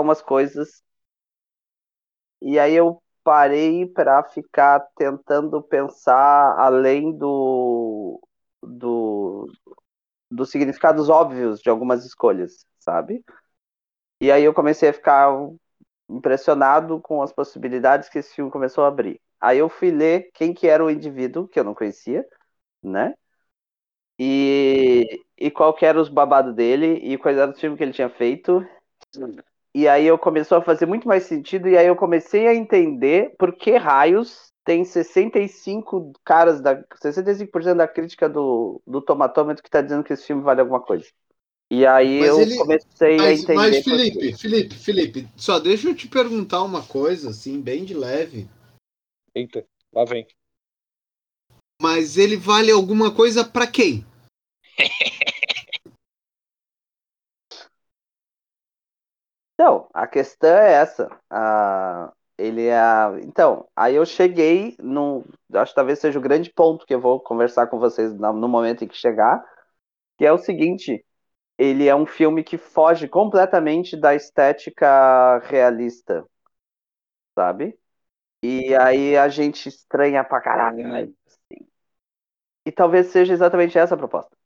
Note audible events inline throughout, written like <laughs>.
umas coisas. E aí eu parei para ficar tentando pensar além do, do dos significados óbvios de algumas escolhas, sabe? E aí eu comecei a ficar impressionado com as possibilidades que esse filme começou a abrir. Aí eu fui ler quem que era o indivíduo, que eu não conhecia, né? E, e qual que era os babados dele e quais eram os filmes que ele tinha feito. E aí eu começou a fazer muito mais sentido e aí eu comecei a entender por que raios tem 65 caras da 65% da crítica do, do tomatômetro que tá dizendo que esse filme vale alguma coisa. E aí mas eu ele... comecei mas, a entender. Mas Felipe, Felipe, Felipe, só deixa eu te perguntar uma coisa, assim, bem de leve. Eita, lá vem. Mas ele vale alguma coisa para quem? <laughs> Então, a questão é essa. Ah, ele é. Então, aí eu cheguei no. Acho que talvez seja o grande ponto que eu vou conversar com vocês no momento em que chegar. Que é o seguinte: ele é um filme que foge completamente da estética realista. Sabe? E aí a gente estranha pra caralho. Assim. E talvez seja exatamente essa a proposta.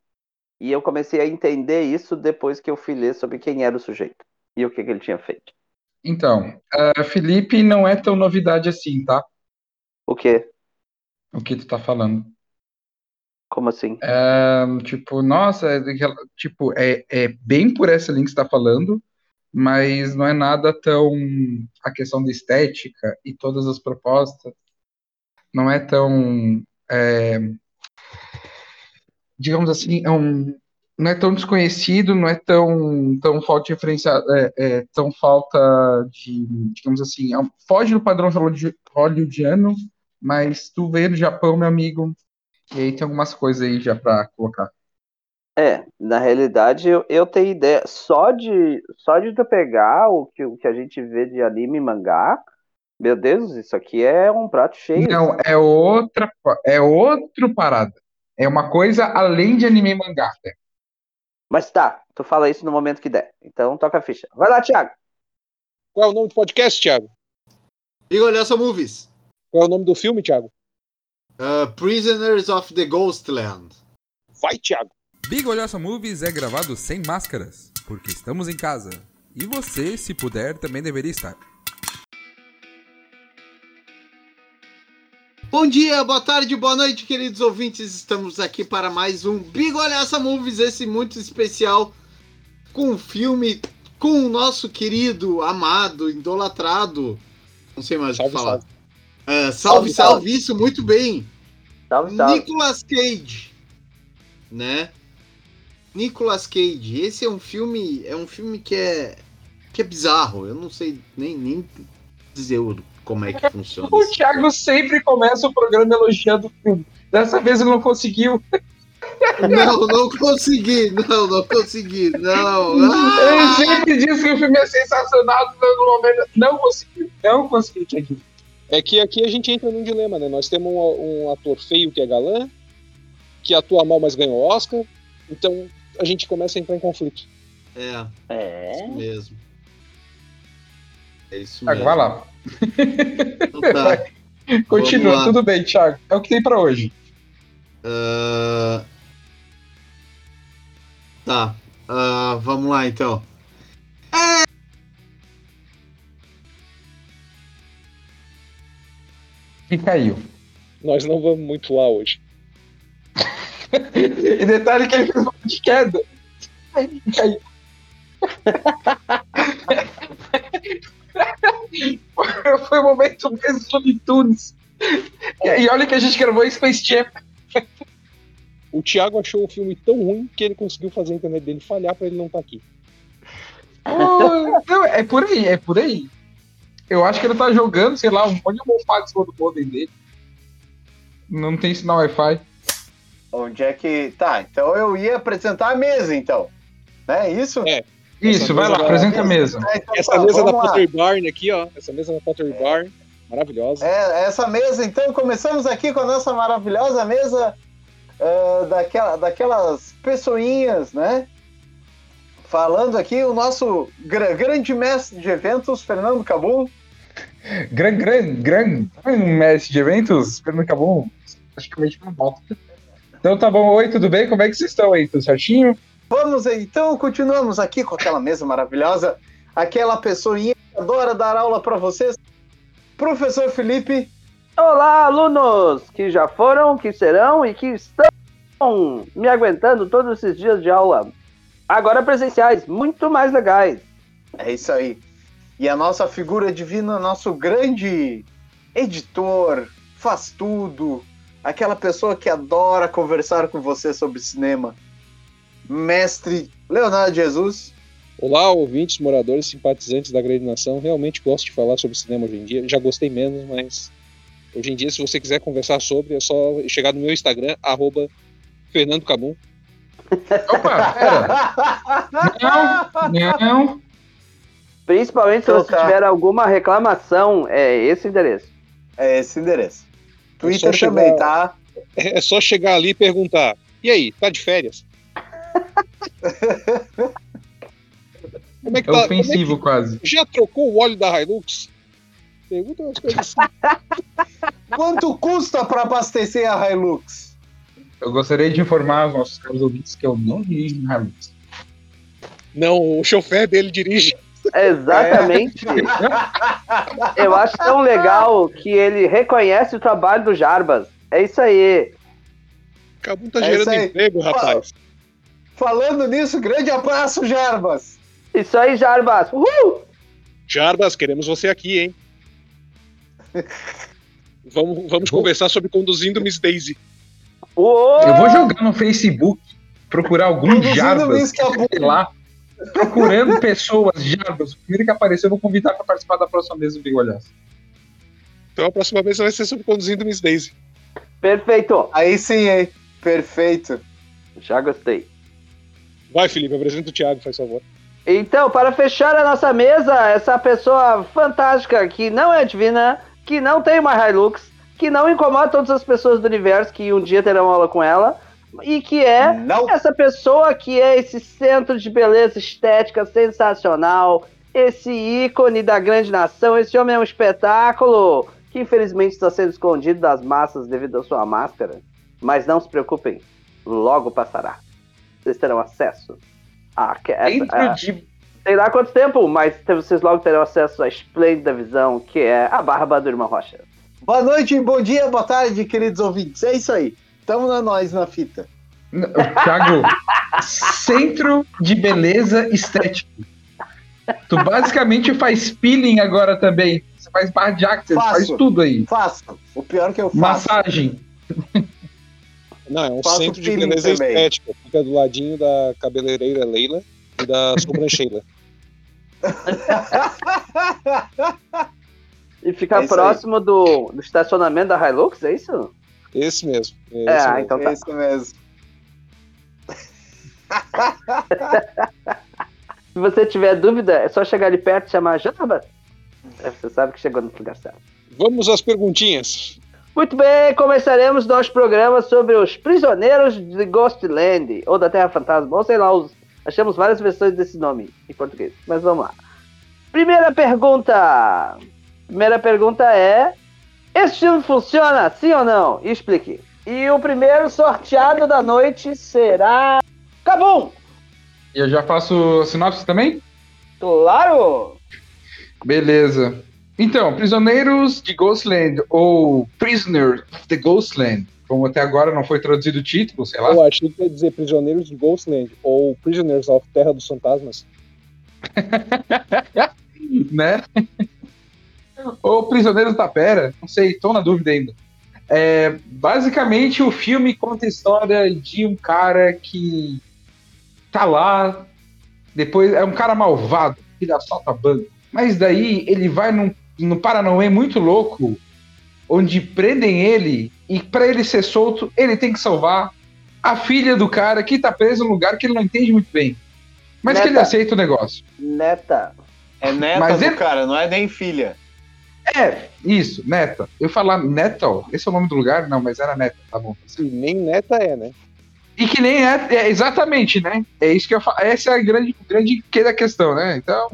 E eu comecei a entender isso depois que eu fui ler sobre quem era o sujeito e o que, que ele tinha feito. Então, uh, Felipe não é tão novidade assim, tá? O quê? O que tu tá falando. Como assim? É, tipo, nossa, é, tipo, é, é bem por essa linha que você tá falando, mas não é nada tão. A questão da estética e todas as propostas não é tão. É, digamos assim, é um, não é tão desconhecido, não é tão, tão falta de referência, é, é, tão falta de, digamos assim, é foge do padrão hollywoodiano, mas tu veio do Japão, meu amigo, e aí tem algumas coisas aí já para colocar. É, na realidade eu, eu tenho ideia, só de só de tu pegar o que, o que a gente vê de anime e mangá, meu Deus, isso aqui é um prato cheio. Não, é outra, é outro parada. É uma coisa além de anime e mangá. Né? Mas tá, tu fala isso no momento que der. Então toca a ficha. Vai lá, Thiago. Qual é o nome do podcast, Thiago? E olha só movies. Qual é o nome do filme, Thiago? Uh, Prisoners of the Ghostland. Vai, Thiago. Big Olhosa Movies é gravado sem máscaras, porque estamos em casa. E você, se puder, também deveria estar. Bom dia, boa tarde, boa noite, queridos ouvintes. Estamos aqui para mais um Big Olhaça Movies, esse muito especial, com um filme com o nosso querido, amado, idolatrado. Não sei mais o que falar. Salve. Uh, salve, salve, salve, isso, muito bem. Salve, salve. Nicolas Cage, né? Nicolas Cage. Esse é um filme, é um filme que é que é bizarro. Eu não sei nem, nem dizer o como é que funciona. o Thiago sempre começa o programa elogiando o filme. Dessa vez ele não conseguiu. Não, não consegui, não, não consegui, não. Ah! Ele sempre diz que o filme é sensacional, no momento não consegui, não consegui, Thiago. É que aqui a gente entra num dilema, né? Nós temos um, um ator feio que é galã, que atua mal, mas ganhou Oscar, então a gente começa a entrar em conflito. É, é. isso mesmo. É isso mesmo. Agora vai lá. Então tá. <laughs> Continua, tudo bem, Thiago. É o que tem para hoje. Uh... Tá. Uh, vamos lá então. E caiu. Nós não vamos muito lá hoje. <laughs> e detalhe que ele fez uma de queda. Caiu. <laughs> <laughs> Foi o momento mesmo do Tunes. E olha que a gente gravou Space Jam. O Thiago achou o filme tão ruim que ele conseguiu fazer a internet dele falhar para ele não estar tá aqui. Oh, não, é por aí, é por aí. Eu acho que ele tá jogando, sei lá, um monte de almofada em cima do modem dele. Não tem sinal Wi-Fi. Onde é que. Tá, então eu ia apresentar a mesa, então. Né? Isso? É. Isso, vai lá, apresenta a mesa. É, então, essa tá, mesa da Potter Barn aqui, ó. Essa mesa da Potter é. Barn. Maravilhosa. É, essa mesa, então, começamos aqui com a nossa maravilhosa mesa uh, daquela, daquelas pessoinhas, né? Falando aqui o nosso gra- grande mestre de eventos, Fernando Cabum. Gran, gran, gran, gran mestre de eventos, Fernando Cabum, praticamente uma volta. Então tá bom, oi, tudo bem? Como é que vocês estão aí? Tudo certinho? Vamos então, continuamos aqui com aquela mesa maravilhosa, aquela pessoinha que adora dar aula para vocês. Professor Felipe, Olá, alunos que já foram, que serão e que estão me aguentando todos esses dias de aula. Agora presenciais, muito mais legais. é isso aí. E a nossa figura divina, nosso grande editor, faz tudo, aquela pessoa que adora conversar com você sobre cinema. Mestre Leonardo Jesus. Olá, ouvintes, moradores, simpatizantes da grande nação. Realmente gosto de falar sobre cinema hoje em dia. Já gostei menos, mas hoje em dia, se você quiser conversar sobre, é só chegar no meu Instagram, arroba Fernando Cabum. Opa, pera. Não, não. Principalmente se Então você tá. tiver alguma reclamação, é esse endereço. É esse endereço. Twitter só chegar- também, tá? É só chegar ali e perguntar: e aí, tá de férias? Como é que É tá? ofensivo quase. como é que- já trocou o óleo da Hilux? Pergunta umas coisas assim. <laughs> Quanto custa para abastecer a Hilux? Eu gostaria de informar os nossos caros ouvintes que eu não dirijo no Hilux. Não, o chofer dele dirige. Exatamente. Eu acho tão legal que ele reconhece o trabalho do Jarbas. É isso aí. Cabum tá É gerando emprego, rapaz. Falando nisso, grande abraço, Jarbas. Isso aí, Jarbas. Uhul! Jarbas, queremos você aqui, hein? Vamos, vamos Vou- conversar sobre conduzindo Miss Daisy. Uou! Eu vou jogar no Facebook, procurar algum Jarbas, sei lá, procurando pessoas, Jarbas. O primeiro que aparecer, eu vou convidar para participar da próxima mesa do Bigolhaço. Então a próxima vez vai ser sobre conduzindo Miss Daisy. Perfeito. Aí sim, hein? Perfeito. Já gostei. Vai, Felipe, apresenta o Thiago, faz favor. Então, para fechar a nossa mesa, essa pessoa fantástica que não é divina, que não tem uma Hilux, que não incomoda todas as pessoas do universo que um dia terão aula com ela, e que é Não. essa pessoa que é esse centro de beleza estética sensacional, esse ícone da grande nação, esse homem é um espetáculo que infelizmente está sendo escondido das massas devido à sua máscara. Mas não se preocupem, logo passará. Vocês terão acesso a, essa, Dentro a, de sei lá quanto tempo, mas vocês logo terão acesso à esplêndida visão que é a barba do Irmão Rocha. Boa noite, bom dia, boa tarde, queridos ouvintes. É isso aí. Tamo na nós na fita. Thiago, <laughs> centro de beleza estético. Tu basicamente faz peeling agora também. Você faz barra de axis, Faço. faz tudo aí. Faço. O pior que eu faço. Massagem. Não, é um Faço centro de beleza também. estética. Fica do ladinho da cabeleireira Leila e da <laughs> sobrancheila. <laughs> E ficar É próximo do, do estacionamento da Hilux, é isso? Esse mesmo. É, É, esse ah, mesmo. então tá. É isso mesmo. <laughs> Se você tiver dúvida, é só chegar ali perto e chamar Jabba. Aí Você sabe que chegou no lugar certo. Vamos às perguntinhas. Muito bem, começaremos nosso programa sobre os prisioneiros de Ghostland, ou da Terra Fantasma, ou sei lá, os- achamos várias versões desse nome em português, mas vamos lá. Primeira pergunta. Primeira pergunta é: esse filme funciona, sim ou não? Explique. E o primeiro sorteado da noite será. Cabum! E eu já faço sinopse também? Claro! Beleza. Então, Prisioneiros de Ghostland, ou Prisoners of the Ghostland, como até agora não foi traduzido o título, sei lá. Eu achei que ia dizer Prisioneiros de Ghostland ou Prisoners of Terra dos Fantasmas. <laughs> né? Ou Prisioneiros da Pera, não sei, tô na dúvida ainda. É, basicamente, o filme conta a história de um cara que tá lá, depois é um cara malvado, que assalta banco. Mas daí ele vai num, no Paranauê muito louco, onde prendem ele, e para ele ser solto, ele tem que salvar a filha do cara que tá preso num lugar que ele não entende muito bem. Mas que ele Neta. aceita o negócio. Neta. É neta Mas do ele- cara, não é nem filha. É, isso, Neta. Eu falar Netal, esse é o nome do lugar? Não, mas era Neta, tá bom. E nem neta é, né? E que nem é, é, exatamente, né? É isso que eu falo. Essa é a grande, grande que da questão, né? Então.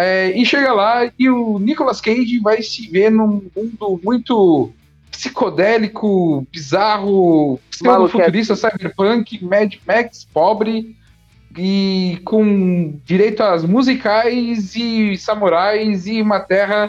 É, e chega lá e o Nicolas Cage vai se ver num mundo muito psicodélico, bizarro, futurista, cyberpunk, Mad Max, pobre e com direito às musicais e samurais e uma terra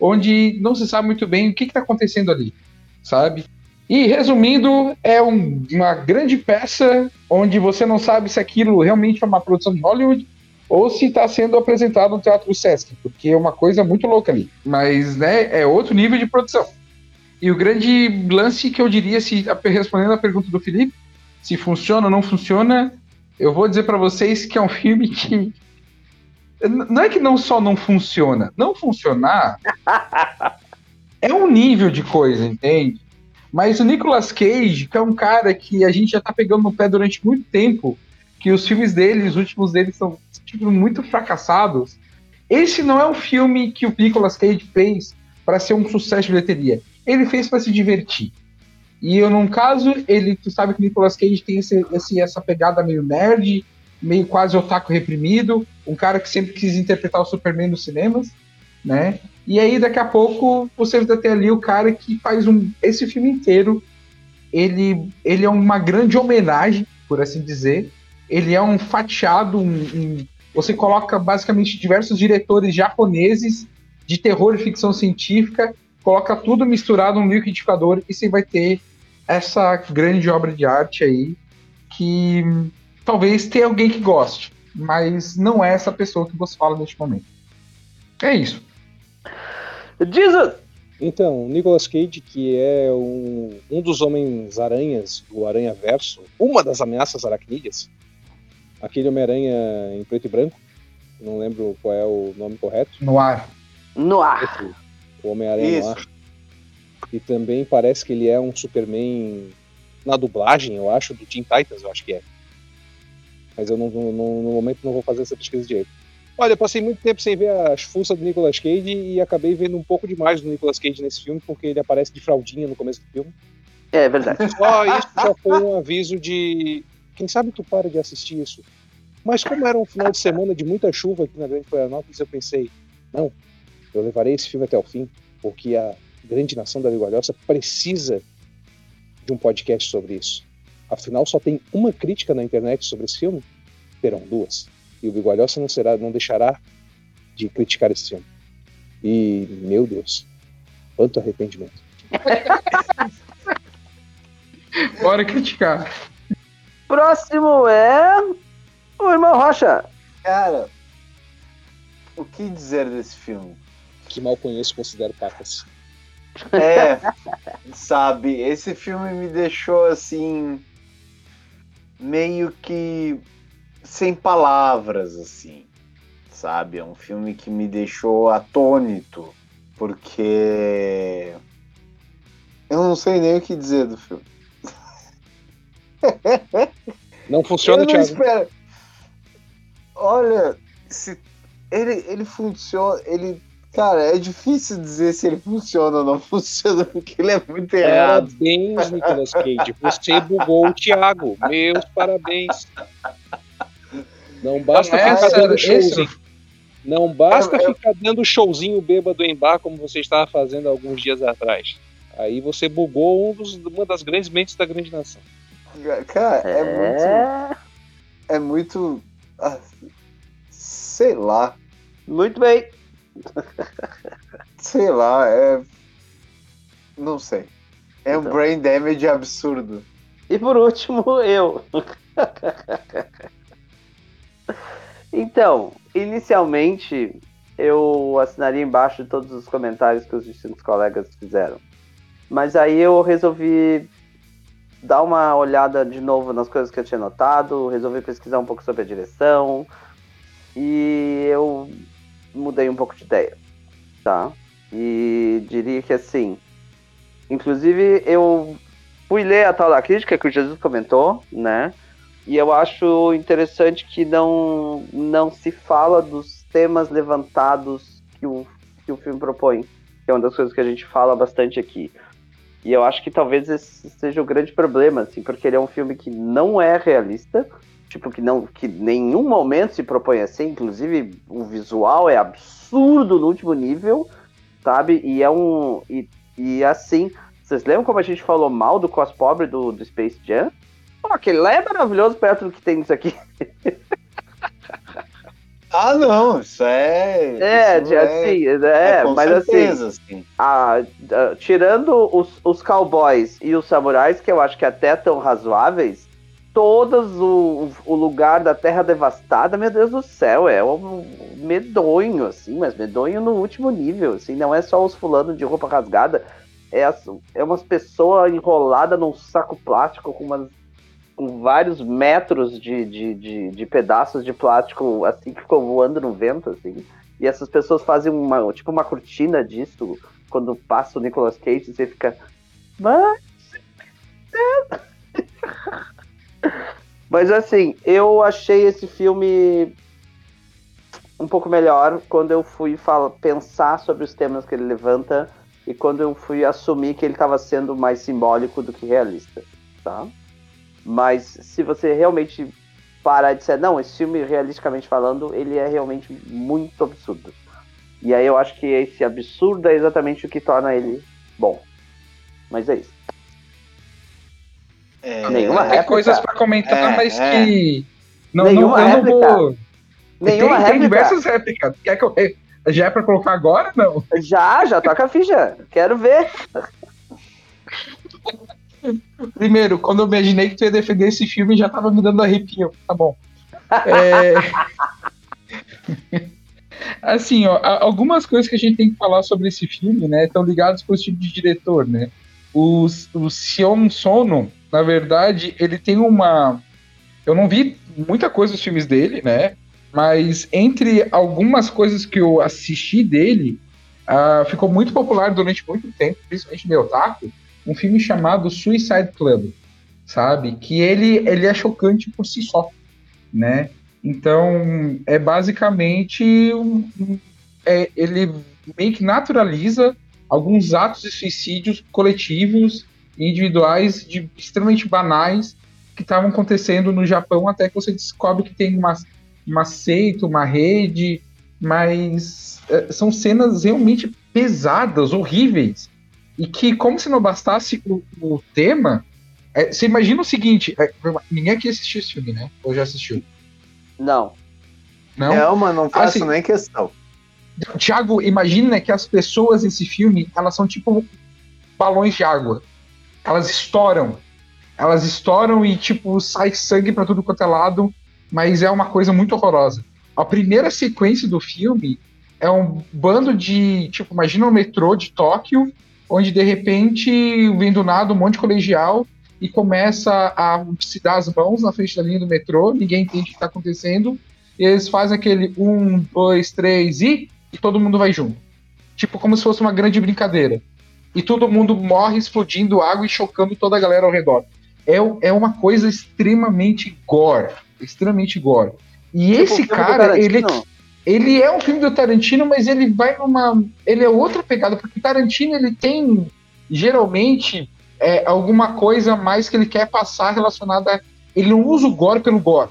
onde não se sabe muito bem o que está acontecendo ali, sabe? E resumindo, é um, uma grande peça onde você não sabe se aquilo realmente é uma produção de Hollywood ou se está sendo apresentado no Teatro Sesc, porque é uma coisa muito louca ali. Mas né, é outro nível de produção. E o grande lance que eu diria, se respondendo a pergunta do Felipe, se funciona ou não funciona, eu vou dizer para vocês que é um filme que não é que não só não funciona, não funcionar é um nível de coisa, entende? Mas o Nicolas Cage, que é um cara que a gente já tá pegando no pé durante muito tempo, que os filmes dele, os últimos dele são tipo, muito fracassados. Esse não é um filme que o Nicolas Cage fez para ser um sucesso de bilheteria. Ele fez para se divertir. E eu, num caso, ele, tu sabe que o Nicolas Cage tem esse, esse, essa pegada meio nerd, meio quase otaku reprimido, um cara que sempre quis interpretar o Superman nos cinemas, né? E aí, daqui a pouco, você vai ter ali o cara que faz um, esse filme inteiro. Ele, ele é uma grande homenagem, por assim dizer. Ele é um fatiado, um, um, você coloca basicamente diversos diretores japoneses de terror e ficção científica coloca tudo misturado num liquidificador e você vai ter essa grande obra de arte aí que talvez tenha alguém que goste, mas não é essa pessoa que você fala neste momento. É isso. Jesus! Então, Nicolas Cage, que é um, um dos Homens-Aranhas do Aranha Verso, uma das ameaças aracnídeas, aquele Homem-Aranha em preto e branco, não lembro qual é o nome correto. No ar. No ar o Homem-Aranha lá. E também parece que ele é um Superman na dublagem, eu acho, do Teen Titans, eu acho que é. Mas eu não, no, no momento não vou fazer essa pesquisa direito. Olha, eu passei muito tempo sem ver as fuças do Nicolas Cage e acabei vendo um pouco demais do Nicolas Cage nesse filme, porque ele aparece de fraldinha no começo do filme. É verdade. Só isso já foi um aviso de. Quem sabe tu para de assistir isso. Mas como era um final de semana de muita chuva aqui na Grande Florianópolis, eu pensei, não, eu levarei esse filme até o fim, porque a grande nação da Bigualhoça precisa de um podcast sobre isso. Afinal, só tem uma crítica na internet sobre esse filme, terão duas. E o Bigualhoça não será, não deixará de criticar esse filme. E, meu Deus, quanto arrependimento. Bora criticar. Próximo é o irmão Rocha. Cara, o que dizer desse filme? que mal conheço considero pacas. É, <laughs> sabe, esse filme me deixou assim meio que sem palavras assim, sabe? É um filme que me deixou atônito, porque eu não sei nem o que dizer do filme. Não funciona, eu não Thiago. Espero... Olha, se ele, ele funciona, ele Cara, é difícil dizer se ele funciona ou não <laughs> funciona, porque ele é muito errado. Parabéns, Nicolas Cage. Você bugou o Thiago. Meus parabéns. Não basta ficar dando showzinho. Não basta é, ficar dando showzinho bêbado em bar como você estava fazendo alguns dias atrás. Aí você bugou um dos, uma das grandes mentes da grande nação. Cara, é, é... muito. É muito. Ah, sei lá. Muito bem. Sei lá, é. Não sei. É então. um brain damage absurdo. E por último, <laughs> eu. então, inicialmente, eu assinaria embaixo de todos os comentários que os distintos colegas fizeram. Mas aí eu resolvi dar uma olhada de novo nas coisas que eu tinha notado, resolvi pesquisar um pouco sobre a direção. E eu mudei um pouco de ideia, tá? E diria que assim, inclusive eu fui ler a tal da crítica que o Jesus comentou, né? E eu acho interessante que não, não se fala dos temas levantados que o, que o filme propõe, que é uma das coisas que a gente fala bastante aqui. E eu acho que talvez esse seja o grande problema, assim, porque ele é um filme que não é realista, tipo, que não que nenhum momento se propõe a ser, inclusive o visual é absurdo no último nível, sabe? E é um. E, e assim, vocês lembram como a gente falou mal do cos pobre do, do Space Jam? Pô, aquele lá é maravilhoso perto do que tem isso aqui. <laughs> Ah, não, isso é. É, isso assim, é, é com mas certeza, assim, assim. a- a- tirando os, os cowboys e os samurais, que eu acho que até tão razoáveis, todos o, o lugar da Terra Devastada, meu Deus do céu, é um medonho, assim, mas medonho no último nível, assim, não é só os fulano de roupa rasgada, é, as, é umas pessoas enroladas num saco plástico com umas com vários metros de, de, de, de pedaços de plástico assim que ficou voando no vento, assim. E essas pessoas fazem uma, tipo uma cortina disso quando passa o Nicolas Cage e você fica. Mas. <laughs> Mas assim, eu achei esse filme um pouco melhor quando eu fui fala, pensar sobre os temas que ele levanta e quando eu fui assumir que ele estava sendo mais simbólico do que realista, tá? Mas se você realmente parar de dizer, não, esse filme, realisticamente falando, ele é realmente muito absurdo. E aí eu acho que esse absurdo é exatamente o que torna ele bom. Mas é isso. É, Nenhuma Tem réplica. coisas pra comentar, É, mas é. que. Não, Nenhuma não, eu não réplica. vou. Nenhuma tem, tem réplica. diversas réplicas. Quer que eu. Já é pra colocar agora? Não. Já, já toca a ficha. Quero ver. Primeiro, quando eu imaginei que tu ia defender esse filme, já tava me dando arrepio. Tá bom. É... <laughs> assim, ó, algumas coisas que a gente tem que falar sobre esse filme, né, estão ligados com o tipo de diretor, né? O, o Sion Sono, na verdade, ele tem uma. Eu não vi muita coisa dos filmes dele, né? Mas entre algumas coisas que eu assisti dele, ah, ficou muito popular durante muito tempo, principalmente meu otaku, um filme chamado Suicide Club, sabe? Que ele, ele é chocante por si só, né? Então, é basicamente um, é, ele meio que naturaliza alguns atos de suicídios coletivos e individuais de extremamente banais que estavam acontecendo no Japão até que você descobre que tem uma, uma seita, uma rede, mas é, são cenas realmente pesadas, horríveis, e que, como se não bastasse o, o tema, é, você imagina o seguinte: é, ninguém aqui assistiu esse filme, né? Ou já assistiu? Não. Não? Não, mas não faço Assim, nem questão. Tiago, imagina que as pessoas nesse filme, elas são tipo balões de água. Elas estouram. Elas estouram e, tipo, sai sangue pra tudo quanto é lado, mas é uma coisa muito horrorosa. A primeira sequência do filme é um bando de, tipo, imagina um metrô de Tóquio, onde de repente vem do nada um monte de colegial e começa a se dar as mãos na frente da linha do metrô, ninguém entende o que está acontecendo, e eles fazem aquele um, dois, três e, e todo mundo vai junto. Tipo, como se fosse uma grande brincadeira. E todo mundo morre explodindo água e chocando toda a galera ao redor. É, é uma coisa extremamente gore. Extremamente gore. E Tipo, esse cara, ele, Tarantino. Ele é um filme do Tarantino, mas ele vai numa. Ele é outra pegada, porque o Tarantino ele tem geralmente é, alguma coisa mais que ele quer passar relacionada a. Ele não usa o gore pelo gore,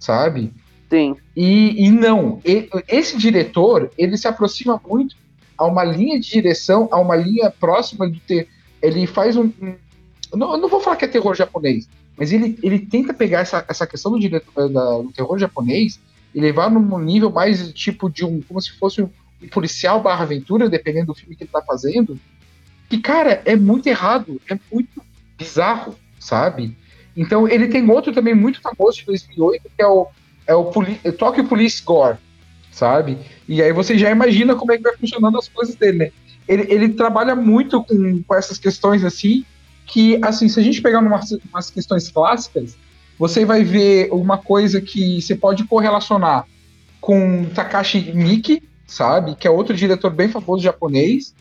sabe? Sim. E, e não, esse diretor, ele se aproxima muito a uma linha de direção, a uma linha próxima de ter. Ele faz um. um- eu não, eu não vou falar que é terror japonês, mas ele, ele tenta pegar essa, essa questão do, diretor, da- do terror japonês e levar num nível mais tipo de um. como se fosse um, policial barra aventura, dependendo do filme que ele tá fazendo. Que, cara, é muito errado, é muito bizarro, sabe? Então, ele tem outro também muito famoso de 2008, que é o é o Poli é Tokyo Police Gore, sabe? E aí você já imagina como é que vai funcionando as coisas dele, né? Ele, ele trabalha muito com, com essas questões assim, que, assim, se a gente pegar umas, umas questões clássicas, você vai ver uma coisa que você pode correlacionar com Takashi Miike, sabe? Que é outro diretor bem famoso japonês,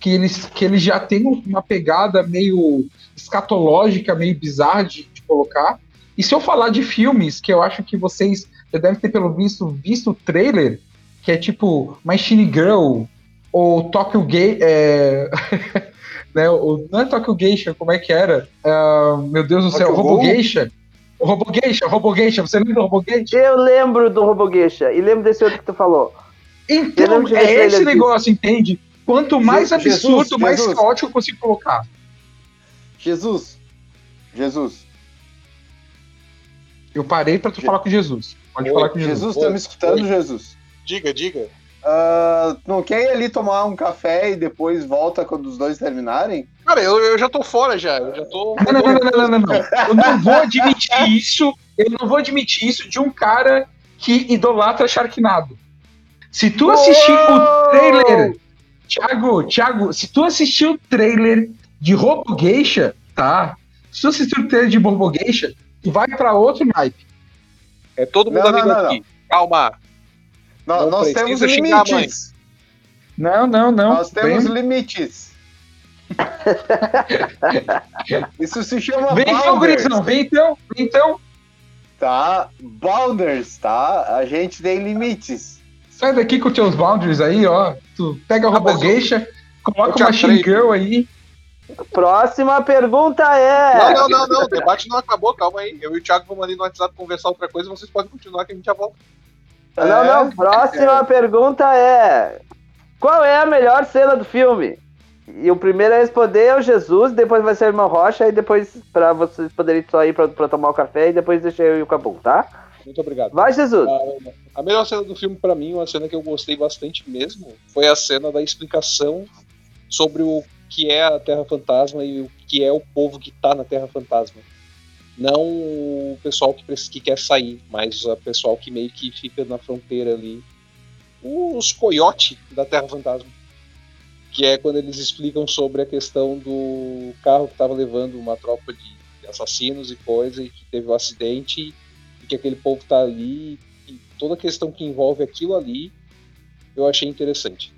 que ele, que ele já tem uma pegada meio escatológica, meio bizarra de, de colocar. E se eu falar de filmes que eu acho que vocês já devem ter pelo visto visto o trailer, que é tipo Machine Girl ou Tokyo Gay, é... <laughs> né? O, não é Tokyo Geisha, como é que era? Ah, meu Deus do céu, Tokyo Robo Ghoul? Geisha. O Robo Geisha, Robo Geisha, você lembra do Robo Geisha? Eu lembro do Robogueixa e lembro desse outro que tu falou. Então, é esse negócio, entende? Quanto mais Jesus, absurdo, mais Jesus. caótico eu consigo colocar. Jesus. Jesus. Eu parei pra tu Je- falar com Jesus. Pode Oi, falar com Jesus. Jesus, tá me escutando, Jesus? Diga, diga. Ah, não quer ir ali tomar um café e depois volta quando os dois terminarem? Cara, eu, eu já tô fora já. Eu já tô. <laughs> Não, não, não, não, não, não, não. Eu não vou admitir <laughs> isso. Eu não vou admitir isso de um cara que idolatra Sharknado. Se tu assistir o trailer, Thiago, Thiago, se tu assistir o trailer de Robo Geisha, tá? Se tu assistir o trailer de Robo Geisha, tu vai pra outro naipe. É todo mundo Não, amigo não, não, aqui. Calma. Não nós precisa temos a limites. Não, não, não. Nós temos limites. <laughs> Isso se chama vem então, Grisão, vem então, vem então. tá? Bounders, tá? A gente tem limites. Sai daqui com teus boundaries aí, ó. Tu pega o Ah, mas Robo eu- Geisha, coloca uma. Shingirl aí. Próxima pergunta é. Não, não, não, não. O debate não acabou, calma aí. Eu e o Thiago vamos ali no WhatsApp conversar outra coisa, vocês podem continuar que a gente já volta. Não, É, não, próxima pergunta é: Qual é a melhor cena do filme? E o primeiro a responder é o Jesus, depois vai ser o irmão Rocha, e depois pra vocês poderem só ir pra, pra tomar o café, e depois deixa eu e o Cabum, tá? Muito obrigado. Vai, Jesus. A, a melhor cena do filme, pra mim, uma cena que eu gostei bastante mesmo, foi a cena da explicação sobre o que é a Terra Fantasma e o que é o povo que tá na Terra Fantasma. Não o pessoal que, que quer sair, mas o pessoal que meio que fica na fronteira ali. Os coiotes da Terra Fantasma. Que é quando eles explicam sobre a questão do carro que estava levando uma tropa de assassinos e coisa, e que teve um acidente, e que aquele povo tá ali, e toda a questão que envolve aquilo ali, eu achei interessante.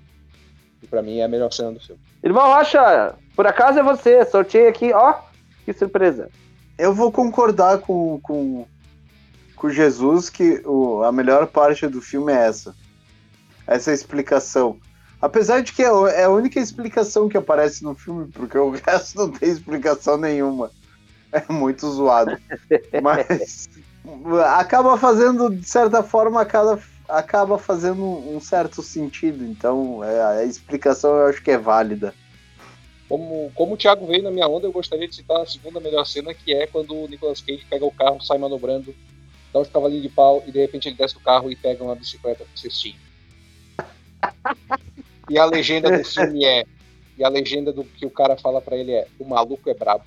E pra mim é a melhor cena do filme. Irmão Rocha, por acaso é você, sorteio aqui, ó, que surpresa. Eu vou concordar com, com, com Jesus que o, a melhor parte do filme é essa. Essa explicação. Apesar de que é, é a única explicação que aparece no filme, porque o <laughs> resto não tem explicação nenhuma. É muito zoado. <laughs> Mas acaba fazendo, de certa forma, acaba, acaba fazendo um certo sentido. Então, é, a explicação eu acho que é válida. Como, como o Thiago veio na minha onda, eu gostaria de citar a segunda melhor cena, que é quando o Nicolas Cage pega o carro, sai manobrando, dá uns cavalinhos de pau, e de repente ele desce do carro e pega uma bicicleta com cestinho. <laughs> E a legenda do filme é. E a legenda do que o cara fala pra ele é: o maluco é brabo.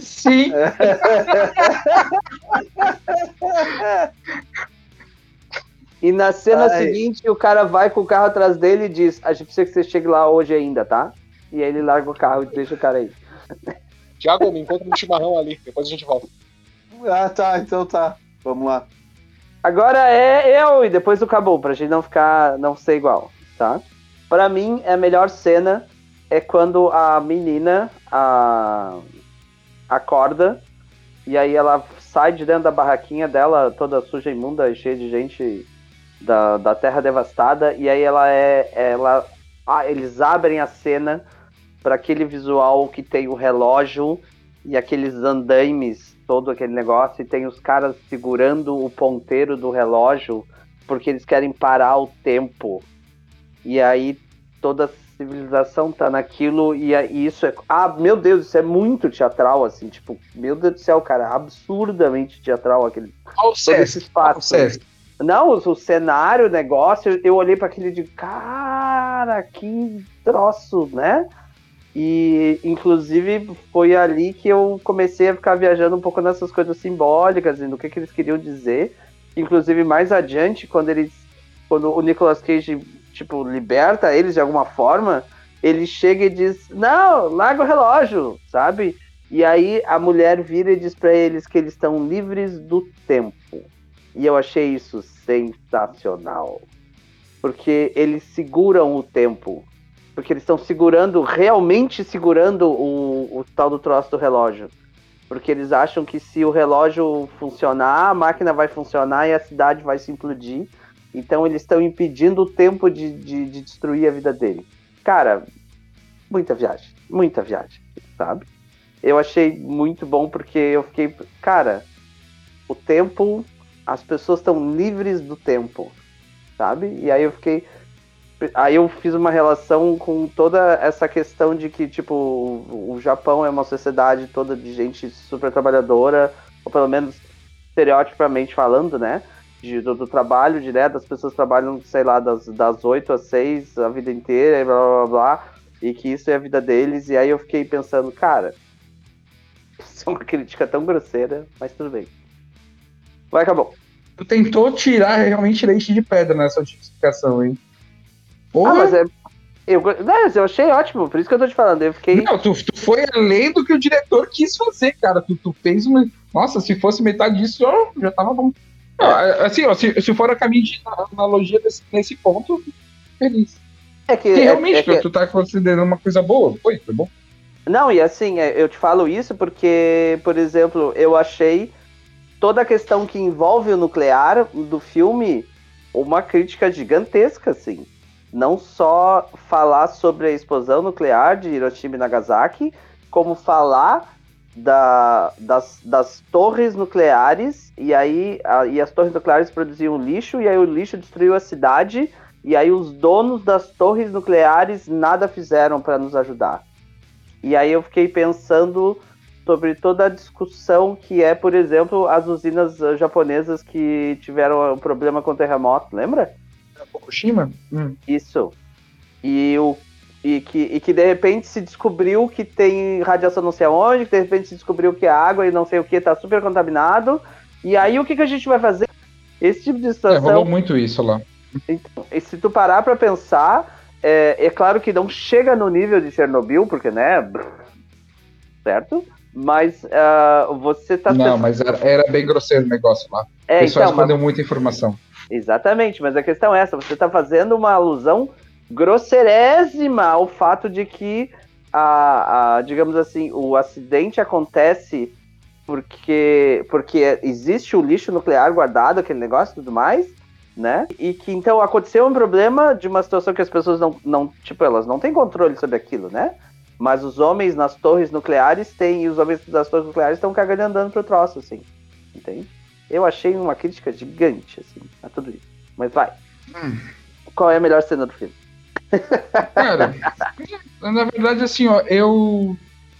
Sim. <laughs> <laughs> E na cena Ai. seguinte, o cara vai com o carro atrás dele e diz: A gente precisa que você chegue lá hoje ainda, tá? E aí ele larga o carro e deixa o cara aí. <laughs> Thiago, me encontra no chimarrão ali, depois a gente volta. Ah, tá, então tá. Vamos lá. Agora é eu e depois o Cabum, pra gente não ficar, não ser igual, tá? Pra mim, a melhor cena é quando a menina a, acorda e aí ela sai de dentro da barraquinha dela, toda suja, imunda, cheia de gente da, da terra devastada, e aí ela é. Ela, ah, eles abrem a cena para aquele visual que tem o relógio e aqueles andaimes, todo aquele negócio, e tem os caras segurando o ponteiro do relógio porque eles querem parar o tempo. E aí toda a civilização tá naquilo e, a- e isso é. Ah, meu Deus, isso é muito teatral, assim, tipo, meu Deus do céu, cara, absurdamente teatral aquele. Olha o esse espaço. olha o Sesc. Não, o, cenário, o negócio, eu olhei para aquele de cara, que troço, né? E inclusive foi ali que eu comecei a ficar viajando um pouco nessas coisas simbólicas e no que, que eles queriam dizer. Inclusive mais adiante, quando eles. Quando o Nicolas Cage, tipo, liberta eles de alguma forma, ele chega e diz, não, larga o relógio, sabe? E aí a mulher vira e diz para eles que eles estão livres do tempo. E eu achei isso sensacional. Porque eles seguram o tempo. Porque eles estão segurando, realmente segurando o, o tal do troço do relógio. Porque eles acham que se o relógio funcionar, a máquina vai funcionar e a cidade vai se implodir. Então eles estão impedindo o tempo de, de, de destruir a vida dele. Cara, muita viagem, muita viagem, sabe? Eu achei muito bom porque eu fiquei, cara, o tempo, as pessoas estão livres do tempo, sabe? E aí eu fiquei, aí eu fiz uma relação com toda essa questão de que, tipo, o Japão é uma sociedade toda de gente super trabalhadora, ou pelo menos estereotipamente falando, né? De, do, do, trabalho direto, as pessoas trabalham, sei lá, das, das 8 às 6 a vida inteira, e blá blá blá, e que isso é a vida deles, e aí eu fiquei pensando, cara, <laughs> isso é uma crítica tão grosseira, mas tudo bem. Vai, acabou. Tu tentou tirar realmente leite de pedra nessa justificação, hein? Porra. Ah, mas é. Eu, não, eu achei ótimo, por isso que eu tô te falando. Eu fiquei. Não, tu, tu foi além do que o diretor quis fazer, cara. Tu, tu fez uma. Nossa, se fosse metade disso, já, já tava bom. É. Assim, ó, se, se for a caminho de analogia desse, nesse ponto, feliz. É que, realmente, é, é que... tu tá considerando uma coisa boa, foi, foi bom. Não, e assim, é, eu te falo isso porque, por exemplo, eu achei toda a questão que envolve o nuclear do filme uma crítica gigantesca, assim. Não só falar sobre a explosão nuclear de Hiroshima e Nagasaki, como falar da, das, das torres nucleares, e aí a, e as torres nucleares produziam lixo, e aí o lixo destruiu a cidade, e aí os donos das torres nucleares nada fizeram para nos ajudar. E aí eu fiquei pensando sobre toda a discussão que é, por exemplo, as usinas eh, japonesas que tiveram um problema com o terremoto, lembra? Fukushima? Hum. Isso. E, o, e, que, e que de repente se descobriu que tem radiação não sei aonde, que de repente se descobriu que a água e não sei o que está super contaminado. E aí o que, que a gente vai fazer? Esse tipo de situação. É, rolou muito isso lá. Então, e se tu parar para pensar, é, é claro que não chega no nível de Chernobyl, porque, né? <laughs> Certo? Mas uh, você tá. Não, mas era, era, bem grosseiro o negócio lá. É, o pessoal então, escondeu mas... muita informação. Exatamente, mas a questão é essa: você está fazendo uma alusão grosseirésima ao fato de que, a, a, digamos assim, o acidente acontece porque, porque existe o lixo nuclear guardado, aquele negócio e tudo mais, né? E que então aconteceu um problema de uma situação que as pessoas não, não tipo, elas não têm controle sobre aquilo, né? Mas os homens nas torres nucleares têm, e os homens das torres nucleares estão cagando andando pro troço, assim. Entende? Eu achei uma crítica gigante, assim, a tudo isso. Mas vai. Hum. Qual é a melhor cena do filme? Cara, <laughs> na verdade, assim, ó, eu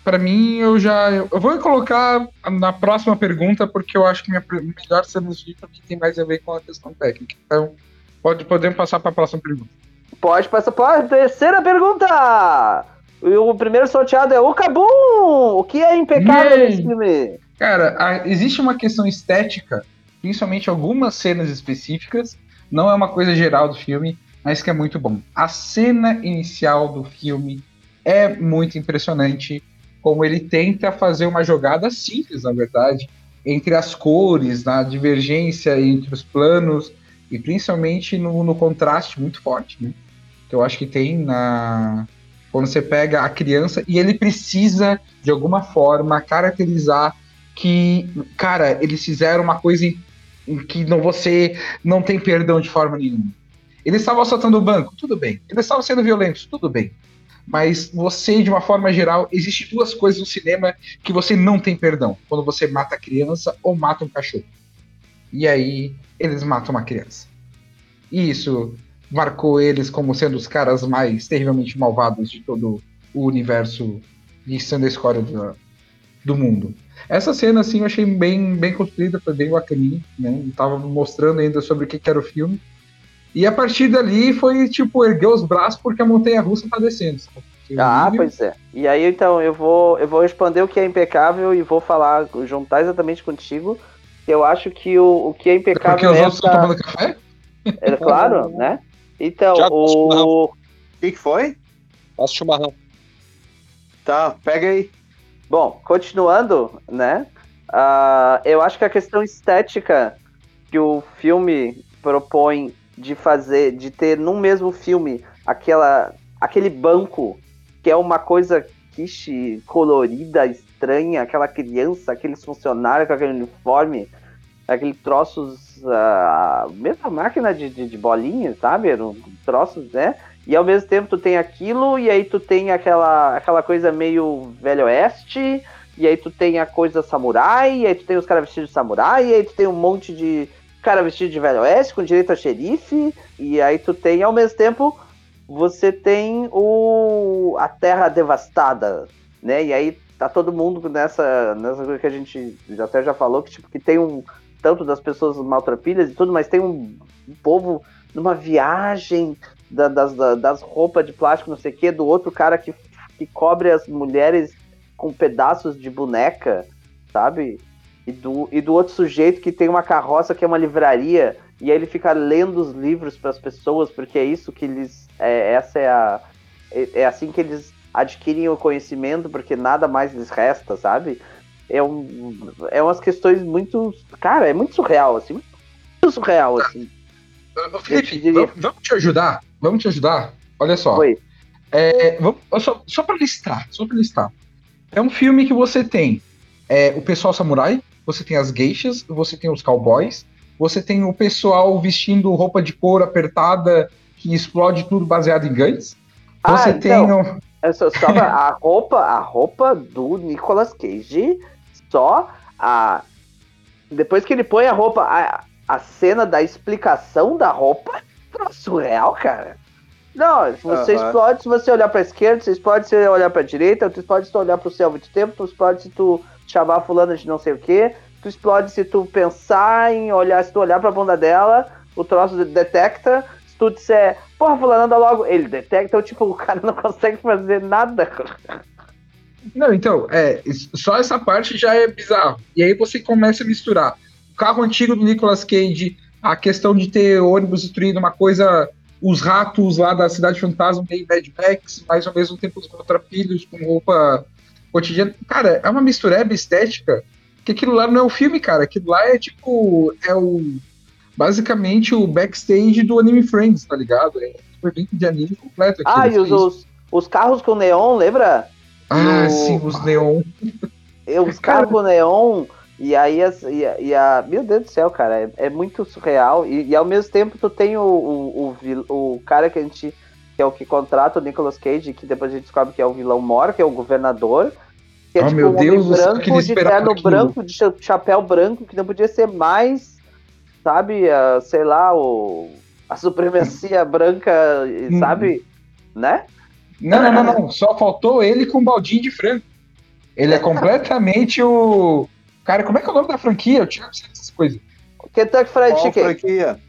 para mim, eu já. Eu vou colocar na próxima pergunta, porque eu acho que minha melhor cena de livro tem mais a ver com a questão técnica. Então, pode, podemos passar para a próxima pergunta. Pode passar para a terceira pergunta! O primeiro sorteado é o Cabum! O que é impecável nesse filme? Cara, a, existe uma questão estética, principalmente algumas cenas específicas, não é uma coisa geral do filme, mas que é muito bom. A cena inicial do filme é muito impressionante como ele tenta fazer uma jogada simples, na verdade, entre as cores, na divergência entre os planos e principalmente no, no contraste muito forte, né? Que eu acho que tem na quando você pega a criança e ele precisa de alguma forma caracterizar que, cara, eles fizeram uma coisa em, que não você não tem perdão de forma nenhuma. Eles estavam assaltando o banco, tudo bem. Eles estavam sendo violentos, tudo bem mas você, de uma forma geral, existe duas coisas no cinema que você não tem perdão: quando você mata a criança ou mata um cachorro. E aí eles matam uma criança. E isso marcou eles como sendo os caras mais terrivelmente malvados de todo o universo e sendo a escória do, do mundo. Essa cena, assim, eu achei bem, bem construída, foi bem bacaninha, né? Tava mostrando ainda sobre o que, que era o filme. E a partir dali foi tipo erguer os braços porque a montanha russa tá descendo. Ah, pois é. E aí então eu vou eu vou responder o que é impecável e vou falar, juntar exatamente contigo. Eu acho que o, o que é impecável. Porque os é outros essa... estão tomando café? É claro, <laughs> né? Então, o. O que, que foi? Posso chimarrão. Tá, pega aí. Bom, continuando, né? Uh, eu acho que a questão estética que o filme propõe de fazer, de ter num mesmo filme aquela, aquele banco que é uma coisa quiche colorida, estranha, aquela criança, aqueles funcionários com aquele uniforme, aquele troços, a mesma máquina de, de, de bolinhas, sabe? Eram troços, né? E ao mesmo tempo tu tem aquilo, e aí tu tem aquela, aquela coisa meio velho oeste, e aí tu tem a coisa samurai, e aí tu tem os caras vestidos de samurai, e aí tu tem um monte de cara vestido de velho oeste com direito a xerife, e aí tu tem ao mesmo tempo você tem o a terra devastada, né? E aí tá todo mundo nessa nessa coisa que a gente até já falou que tipo que tem um tanto das pessoas maltrapilhas e tudo, mas tem um, povo numa viagem da, das, das roupas de plástico, não sei o que, do outro cara que, que cobre as mulheres com pedaços de boneca, sabe? E do, e do outro sujeito que tem uma carroça que é uma livraria e aí ele fica lendo os livros para as pessoas porque é isso que eles é, essa é a é, é, assim que eles adquirem o conhecimento porque nada mais lhes resta, sabe? É um é umas questões muito, cara, é muito surreal assim, muito surreal assim. Felipe, vamos, vamos te ajudar? Vamos te ajudar? Olha só. Oi. É, vamos, só só para listar, só para listar. É um filme que você tem é, o pessoal samurai, você tem as geishas, você tem os cowboys, você tem o pessoal vestindo roupa de couro apertada que explode tudo baseado em. Ah, Você então, tem o... é só, só <laughs> a roupa, a roupa do Nicolas Cage, só a depois que ele põe a roupa, a, a cena da explicação da roupa, é surreal, cara. Não, você Aham. explode se você olhar pra esquerda, você explode se você olhar pra direita, tu explode se tu olhar pro céu muito tempo, tu explode se tu chamar fulana de não sei o que, tu explode se tu pensar em olhar, se tu olhar pra bunda dela, o troço detecta, se tu disser, porra, fulano, anda logo, ele detecta, então, tipo, o cara não <laughs> consegue fazer nada. Não, então, é, só essa parte já é bizarro. E aí você começa a misturar o carro antigo do Nicolas Cage, a questão de ter ônibus destruído, uma coisa, os ratos lá da Cidade Fantasma meio Mad Max, mas ao mesmo tempo os maltrapilhos com roupa cotidiana. Cara, é uma mistureba estética que aquilo lá não é o filme, cara. Aquilo lá é tipo, é o basicamente o backstage do Anime Friends, tá ligado? É um evento de anime completo. Ah, e os, é os, os carros com neon, lembra? Ah, no- sim, os neon. Os com neon, e aí as, e, a, e a- Meu Deus do céu, cara, é, é muito surreal. E, e ao mesmo tempo tu tem o, o, o, o cara que a gente. que é o que contrata o Nicolas Cage, que depois a gente descobre que é o vilão mor, que é o governador. Que é Oh, tipo meu um Deus branco, de terno branco, de cha- chapéu branco, que não podia ser mais, sabe, a, sei lá, o, a supremacia <laughs> branca, sabe? Né? Não, não, não, não. Só faltou ele com um baldinho de frango. Ele é completamente o. Cara, como é que é o nome da franquia? Eu tinha essas coisas. Kentucky Fried Qual Chicken. franquia?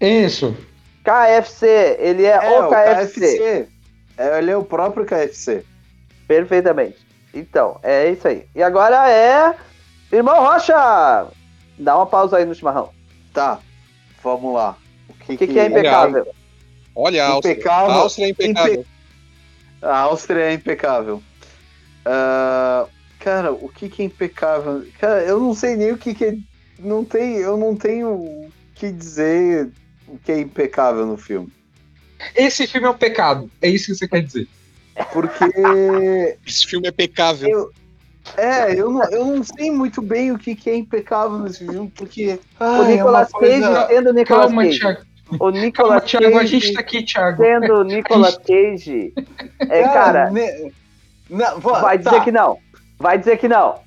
Isso. KFC, ele é, É, o KFC. É, ele é o próprio KFC. Perfeitamente. Então, é isso aí. E agora é. Irmão Rocha! Dá uma pausa aí no chimarrão. Tá, vamos lá. O O que, que é impecável? Olha a Áustria. Impecável. A Áustria é impecável. A Áustria é impecável. Ah, cara, o que, que é impecável? Cara, eu não sei nem o que, que é. Não tem, eu não tenho o que dizer o que é impecável no filme. Esse filme é um pecado. É isso que você quer dizer. Porque. <laughs> Esse filme é pecável. Eu- É, eu não, eu não sei muito bem o que, que é impecável nesse filme, porque. O ai, é uma Nicolas Cage coisa- sendo o Nicolas Calma, Cage. Thiago. O Calma, Nicolas Thiago. A Cage gente tá aqui, Thiago. sendo o Nicolas Cage. É, cara, ne- não, vó, vai tá. dizer que não. Vai dizer que não.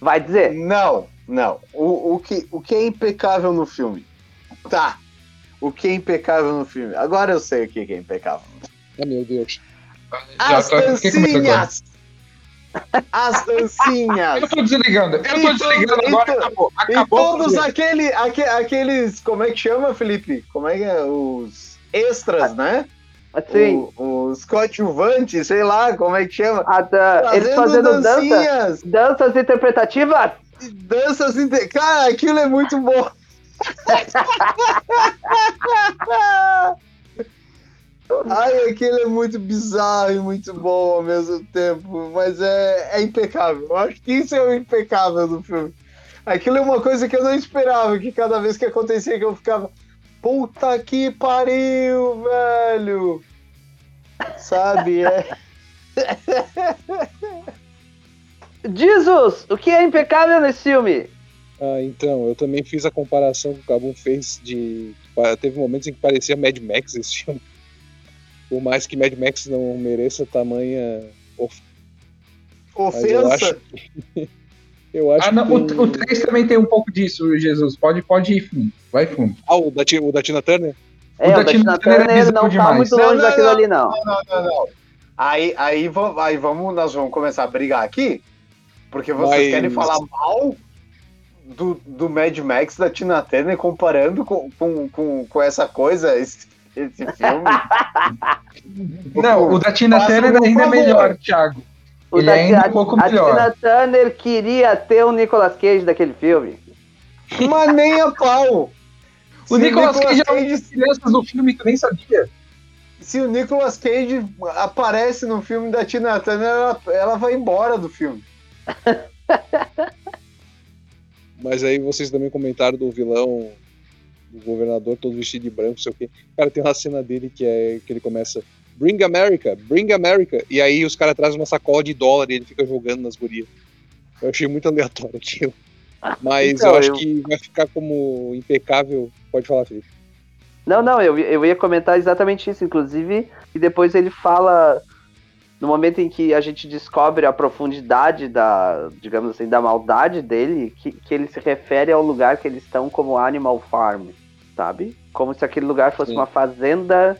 Vai dizer. Não, não. O, o, que, o que é impecável no filme? Tá. O que é impecável no filme? Agora eu sei o que é impecável. Ah, meu Deus. Já As tô- fiquei As dancinhas! Eu tô desligando. Eu tô Então- desligando agora. Acabou. E Acabou. o todos aquele, aque- aqueles. Como é que chama, Felipe? Como é que é? Os extras, né? Assim, O- os coadjuvantes, sei lá, como é que chama? a dan- eles fazendo dança. dancinhas, Danças interpretativas. danças. inte- Cara, aquilo é muito bom. <laughs> Ai, aquilo é muito bizarro e muito bom ao mesmo tempo, mas é, é impecável. Eu acho que isso é o impecável do filme. Aquilo é uma coisa que eu não esperava, que cada vez que acontecia que eu ficava, puta que pariu, velho. Sabe, é. <laughs> Jesus, o que é impecável nesse filme? Ah, então, eu também fiz a comparação que o Cabum fez de. Teve momentos em que parecia Mad Max esse filme. Por mais que Mad Max não mereça tamanha of... Ofensa? eu acho que, <laughs> eu acho Ah, não, que o, o 3 também tem um pouco disso, Jesus. Pode, pode ir fundo. Vai fundo. Ah, o da, o da Tina Turner? É, O o da da Tina Tina Turner é não tá demais. muito Não, longe não, daquilo não. ali, não. Não, não, não, não. Aí, aí, aí vamos, nós vamos começar a brigar aqui, porque vocês Mas- querem falar mal do, do Mad Max da Tina Turner comparando com, com, com, com essa coisa, esse, esse filme. <laughs> Não, o da Tina Turner um ainda é melhor, Thiago. O Ele da- ainda é a- um pouco a melhor. Tina Turner queria ter o Nicolas Cage daquele filme. <laughs> Mas nem a pau! O Nicolas Cage é Cage- das crianças do filme que tu nem sabia. se o Nicolas Cage aparece no filme da Tina Turner, ela, ela vai embora do filme. <laughs> Mas aí vocês também comentaram do vilão, do governador todo vestido de branco, não sei o quê. Cara, tem uma cena dele que é que ele começa Bring America, Bring America. E aí os caras trazem uma sacola de dólar e ele fica jogando nas gurias. Eu achei muito aleatório aquilo. Mas Então, eu acho eu- que vai ficar como impecável. Pode falar, Felipe. Não, não, eu, eu ia comentar exatamente isso, inclusive, e depois ele fala no momento em que a gente descobre a profundidade da, digamos assim, da maldade dele, que, que ele se refere ao lugar que eles estão como Animal Farm, sabe? Como se aquele lugar fosse Sim. uma fazenda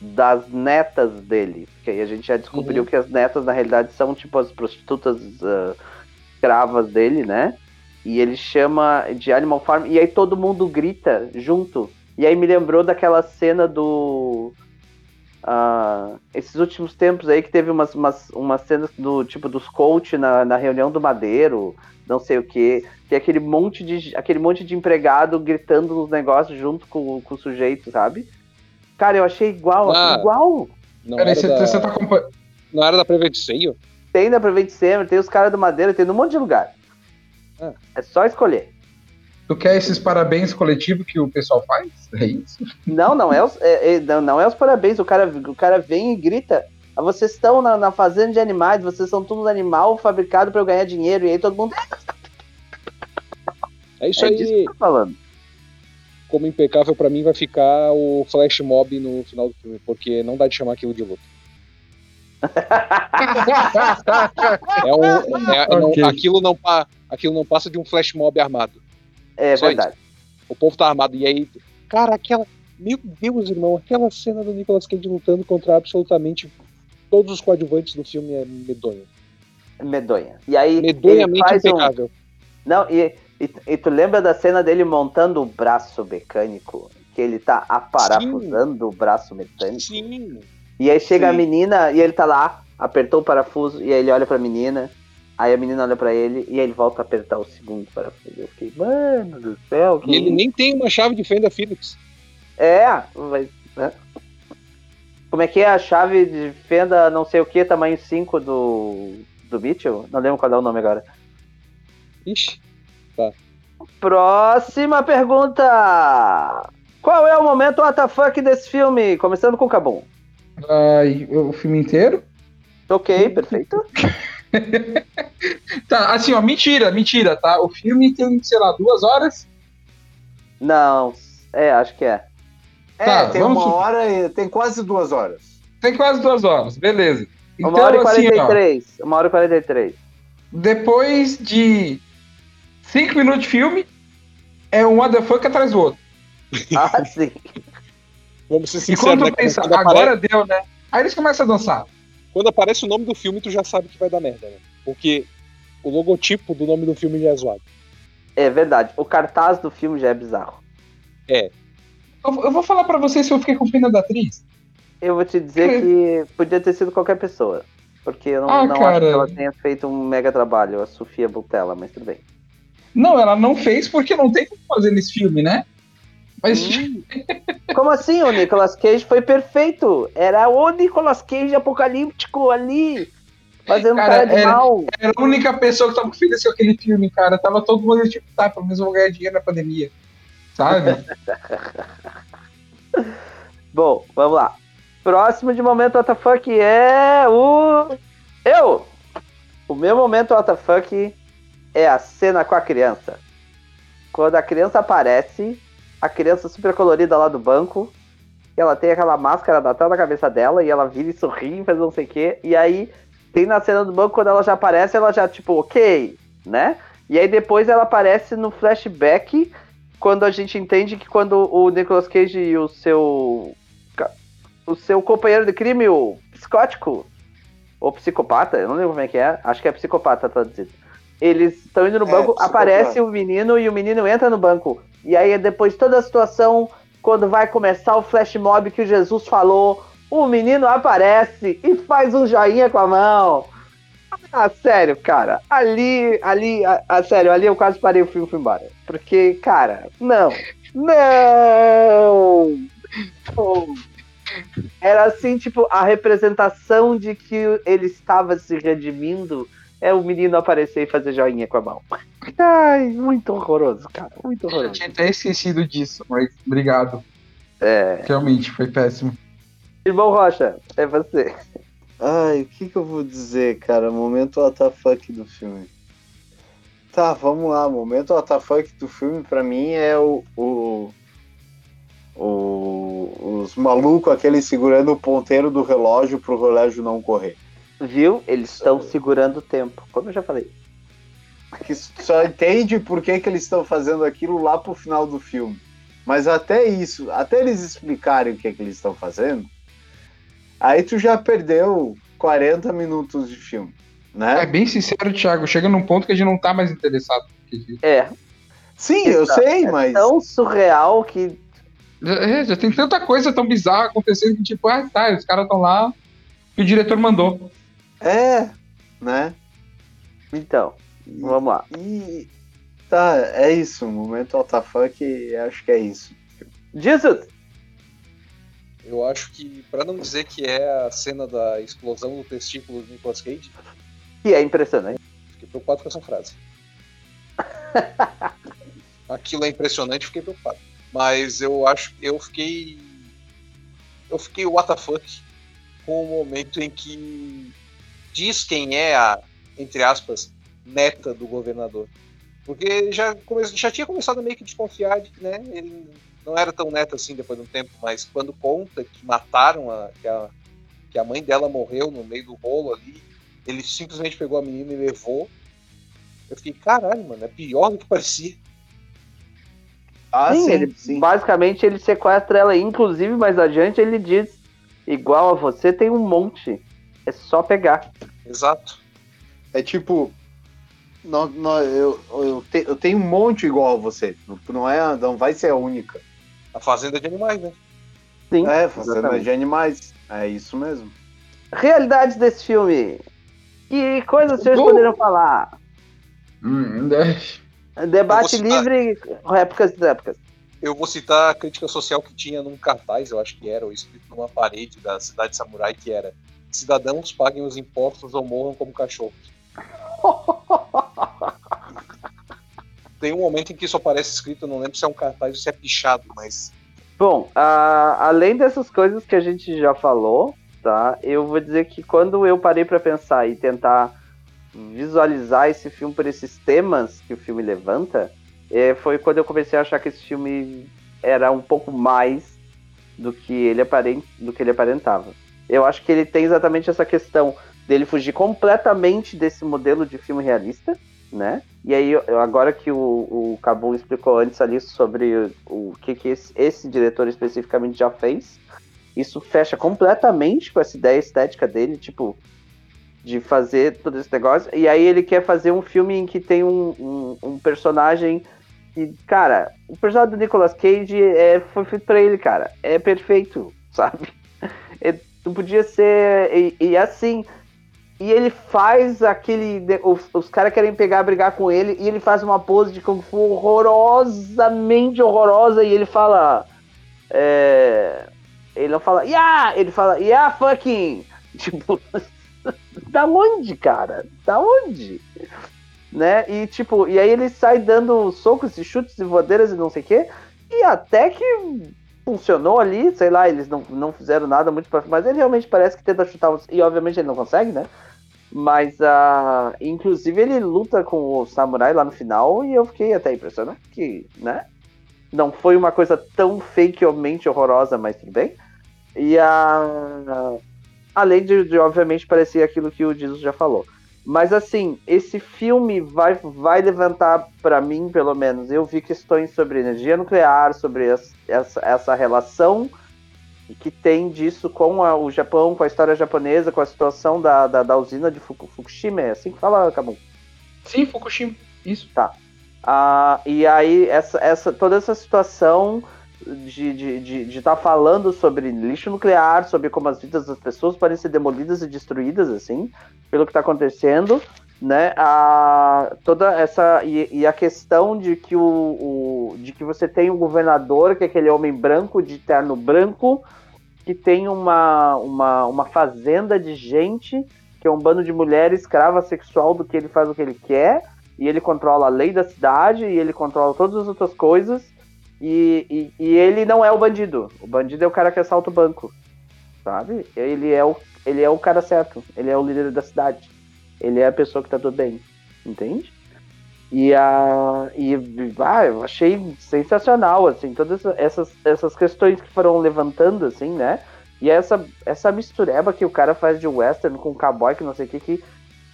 das netas dele. Que aí a gente já descobriu Uhum. que as netas, na realidade, são tipo as prostitutas ah, escravas dele, né? E ele chama de Animal Farm, e aí todo mundo grita junto. E aí me lembrou daquela cena do. Ah, esses últimos tempos aí que teve umas, umas, umas cenas do tipo dos coach na, na reunião do Madeiro, não sei o que, que é aquele monte de aquele monte de empregado gritando nos negócios junto com, com o sujeito, sabe? Cara, eu achei igual, Ah. igual. Não Peraí, era, você, da, você tá acompanhando. não era da Prevent? Tem da Prevent tem os caras do Madeiro, tem num monte de lugar. Ah. É só escolher. Tu quer esses parabéns coletivos que o pessoal faz? É isso? Não, não é os, é- é- não, não é os parabéns. O cara, o cara vem e grita. "Ah, Vocês estão na, na fazenda de animais, vocês são tudo animal fabricado para eu ganhar dinheiro. E aí todo mundo. É isso é aí. disso que eu tô falando. Como impecável pra mim vai ficar o Flash Mob no final do filme, porque não dá de chamar aquilo de luta. <laughs> É um, é- é- não- Ok. aquilo, não, aquilo não passa de um Flash Mob armado. É Só verdade. O povo tá armado. E aí, cara, aquela. Meu Deus, irmão, aquela cena do Nicolas Cage lutando contra absolutamente todos os coadjuvantes do filme é medonha. Medonha. E aí. ele Medonhamente faz um- impecável. Não, e, e, e tu lembra da cena dele montando o braço mecânico? Que ele tá aparafusando o braço mecânico? Sim. E aí chega a Sim. menina e ele tá lá, apertou o parafuso, e aí ele olha pra menina, aí a menina olha pra ele e aí ele volta a apertar o segundo parafuso. Eu fiquei, mano do céu, que E ele nem tem uma chave de fenda Phillips. É, mas. né? Como é que é a chave de fenda não sei o que, tamanho 5 do. do Mitchell? Não lembro qual é o nome agora. Ixi. Próxima pergunta! Qual é o momento WTF desse filme? Começando com o Cabum. Ai, o filme inteiro? Ok, perfeito. <laughs> <laughs> Tá, assim, ó, mentira, mentira, tá? O filme tem, sei lá, duas horas. Não, é, acho que é. É, Tá, tem vamos uma hora e tem quase duas horas. Tem quase duas horas, beleza. Uma Então, hora e assim, ó, 43. Uma hora e 43. depois de cinco minutos de filme, é um what the fuck atrás do outro. <laughs> Ah, sim. Vamos ser E sinceros, quando né? tu pensa, agora apare- deu, né? Aí eles começam a dançar. Quando aparece o nome do filme, tu já sabe que vai dar merda, né? Porque o logotipo do nome do filme já é zoado. É verdade. O cartaz do filme já é bizarro. Eu, eu vou falar pra vocês se eu fiquei com pena da atriz. Eu vou te dizer que podia ter sido qualquer pessoa. Porque eu não, Ah, não acho que ela tenha feito um mega trabalho, a Sofia Butella, mas tudo bem. Não, ela não fez porque não tem como fazer nesse filme, né? Mas Hum. <laughs> Como assim? O Nicolas Cage foi perfeito. Era o Nicolas Cage apocalíptico ali, fazendo Cara, cara, de era- mal. era a única pessoa que tava feliz com aquele filme, cara. Tava todo mundo tipo, tá, pelo menos eu vou ganhar dinheiro na pandemia. Sabe? <laughs> Bom, vamos lá. Próximo de momento WTF é o. Eu! O meu momento WTF é a cena com a criança. quando a criança aparece, a criança super colorida lá do banco, ela tem aquela máscara da tela na cabeça dela e ela vira e sorri e faz não sei o quê. E aí tem na cena do banco, quando ela já aparece, ela já, tipo, ok, né? E aí depois ela aparece no flashback, quando a gente entende que quando o Nicolas Cage e o seu. O seu companheiro de crime, o psicótico, ou psicopata, eu não lembro como é que é, acho que é psicopata traduzido. Eles estão indo no É, banco, psicopata. aparece o menino e o menino entra no banco. E aí depois toda a situação, quando vai começar o flash mob que o Jesus falou, o menino aparece e faz um joinha com a mão. Ah, sério, cara. Ali, ali, a, a- sério, ali eu quase parei o filme e fui embora. Porque, cara, não. Não! Pô. Era assim, tipo, a representação de que ele estava se redimindo é o menino aparecer e fazer joinha com a mão. Ai, muito horroroso, cara. Muito Eu horroroso. tinha até esquecido disso, mas obrigado. É. Realmente, foi péssimo. Irmão Rocha, é você. Ai, o que que eu vou dizer, cara? Momento WTF do filme. Tá, vamos lá. Momento WTF do filme, pra mim, é o. o, o- os malucos, aqueles segurando o ponteiro do relógio pro relógio não correr. Viu? Eles estão segurando o tempo. Como eu já falei. <laughs> Que só entende por que, que eles estão fazendo aquilo lá pro final do filme. Mas até isso, até eles explicarem o que, que eles estão fazendo, aí tu já perdeu 40 minutos de filme, É né? bem sincero, Thiago. Chega num ponto que a gente não tá mais interessado. É. Sim, eu Exato. sei, mas. Tão surreal que. Já, é, já tem tanta coisa tão bizarra acontecendo que, tipo, ah, tá, os caras estão lá que o diretor mandou. É, né? Então, vamos lá. E. Tá, é isso. O momento WTF, acho que é isso. Jesus! Eu acho que, pra não dizer que é a cena da explosão do testículo do Nicolas Cage, Que é impressionante. fiquei preocupado com essa frase. <laughs> Aquilo é impressionante, fiquei preocupado. Mas eu acho eu fiquei. Eu fiquei WTF com o momento em que diz quem é a, entre aspas, neta do governador. Porque já, come, já tinha começado a meio que desconfiar de que né, ele não era tão neto assim depois de um tempo, mas quando conta que mataram a que, a. que a mãe dela morreu no meio do rolo ali, ele simplesmente pegou a menina e levou. Eu fiquei, caralho, mano, é pior do que parecia. Ah, sim, sim, ele, sim. basicamente ele sequestra ela. Inclusive, mais adiante, ele diz: igual a você, tem um monte. É só pegar. Exato. É tipo. Não, não, eu, eu, te- eu tenho um monte igual a você. Não, é, não vai ser a única. A fazenda de animais, né? Sim. É, fazenda exatamente. de animais. É isso mesmo. Realidades desse filme. Que coisas vocês Bom. poderiam falar? Hum. Debate citar- livre, réplicas e réplicas. Eu vou citar a crítica social que tinha num cartaz, eu acho que era, ou escrito numa parede da cidade samurai, que era cidadãos paguem os impostos ou morram como cachorros. <laughs> Tem um momento em que isso aparece escrito, não lembro se é um cartaz ou se é pichado, mas Bom, além dessas coisas que a gente já falou, tá? Eu vou dizer que quando eu parei pra pensar e tentar visualizar esse filme por esses temas que o filme levanta, eh, foi quando eu comecei a achar que esse filme era um pouco mais do que ele aparen- do que ele aparentava. Eu acho que ele tem exatamente essa questão dele fugir completamente desse modelo de filme realista, né? E aí, agora que o, o explicou antes ali sobre o, o que, que esse, esse diretor especificamente já fez, isso fecha completamente com essa ideia estética dele, tipo, de fazer todo esse negócio. E aí ele quer fazer um filme em que tem um, um, um personagem que, cara, o personagem do Nicolas Cage é, foi feito pra ele, cara. É perfeito, <laughs> sabe? É, não podia ser. E, e assim. E ele faz aquele. Os, os caras querem pegar, brigar com ele, e ele faz uma pose de Kung Fu horrorosamente horrorosa, e ele fala. É, ele não fala, yeah! Ele fala, yeah, fucking! <laughs> Tipo, da onde, cara? Da onde? Né? E tipo, e aí ele sai dando socos e chutes e voadeiras e não sei o quê, e até que funcionou ali, sei lá, eles não, não fizeram nada muito pra mas ele realmente parece que tenta chutar, os- e obviamente ele não consegue, né? Mas, uh, inclusive, ele luta com o samurai lá no final e eu fiquei até impressionado que, né? Não foi uma coisa tão fakemente horrorosa, mas tudo bem. E a. Além de, de, obviamente, parecer aquilo que o Jesus já falou. Mas, assim, esse filme vai, vai levantar, para mim, pelo menos, eu vi questões sobre energia nuclear, sobre essa, essa relação que tem disso com a, o Japão, com a história japonesa, com a situação da, da, da usina de Fukushima. É assim que fala, Cabu? Sim, Fukushima. Isso. Tá. Ah, e aí, essa, essa, toda essa situação de estar de, de, tá falando sobre lixo nuclear, sobre como as vidas das pessoas podem ser demolidas e destruídas, assim, pelo que está acontecendo, né? A, toda essa e, e, a questão de que o, o, de que você tem um governador que é aquele homem branco de terno branco que tem uma, uma, uma fazenda de gente que é um bando de mulheres escrava sexual do que ele faz o que ele quer e ele controla a lei da cidade e ele controla todas as outras coisas e, e, ele não é o bandido. O bandido é o cara que assalta o banco, sabe? Ele é o, ele é o cara certo. Ele é o líder da cidade. Ele é a pessoa que tá tudo bem, entende? E, a, e ah, eu achei sensacional, assim, todas essas, essas questões que foram levantando, assim, né? E essa, essa mistureba que o cara faz de western com cowboy, que não sei o que, que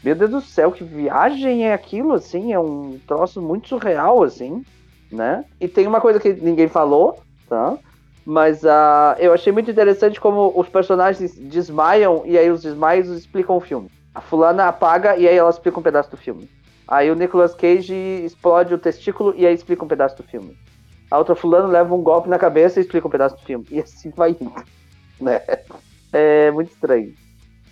meu Deus do céu, que viagem é aquilo, assim, é um troço muito surreal, assim, né? E tem uma coisa que ninguém falou, tá? Mas uh, eu achei muito interessante como os personagens desmaiam e aí os desmaios explicam o filme. A fulana apaga e aí ela explica um pedaço do filme. Aí o Nicolas Cage explode o testículo e aí explica um pedaço do filme. A outra fulana leva um golpe na cabeça e explica um pedaço do filme. E assim vai indo, <laughs> né? É muito estranho.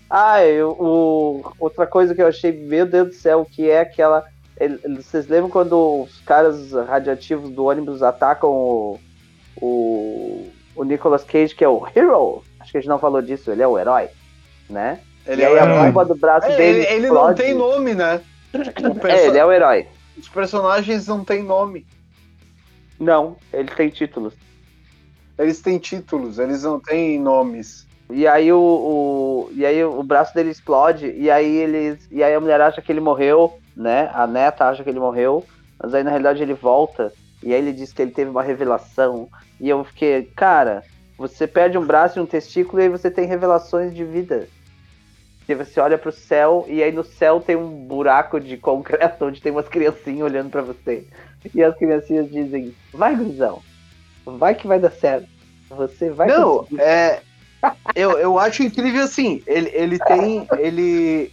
Ah, eu, o, outra coisa que eu achei, meu Deus do céu, que é aquela. Vocês lembram quando os caras radioativos do ônibus atacam o, o, o Nicolas Cage, que é o Hero? Acho que a gente não falou disso, ele é o herói, né? Ele e é aí a bomba do braço É, dele. ele, ele não tem nome, né? <clears throat> O perso- É, ele é o herói. Os personagens não têm nome. Não, ele tem títulos. Eles têm títulos, eles não têm nomes. E aí o, o- e aí o braço dele explode e aí eles e aí a mulher acha que ele morreu, né? A neta acha que ele morreu, mas aí na realidade ele volta e aí ele diz que ele teve uma revelação e eu fiquei, cara, você perde um braço e um testículo e aí você tem revelações de vida. E você olha pro céu e aí no céu tem um buraco de concreto onde tem umas criancinhas olhando pra você. E as criancinhas dizem: "Vai, gurizão. Vai que vai dar certo. Você vai não, conseguir." é. Eu, eu acho incrível assim. Ele, ele tem. Ele.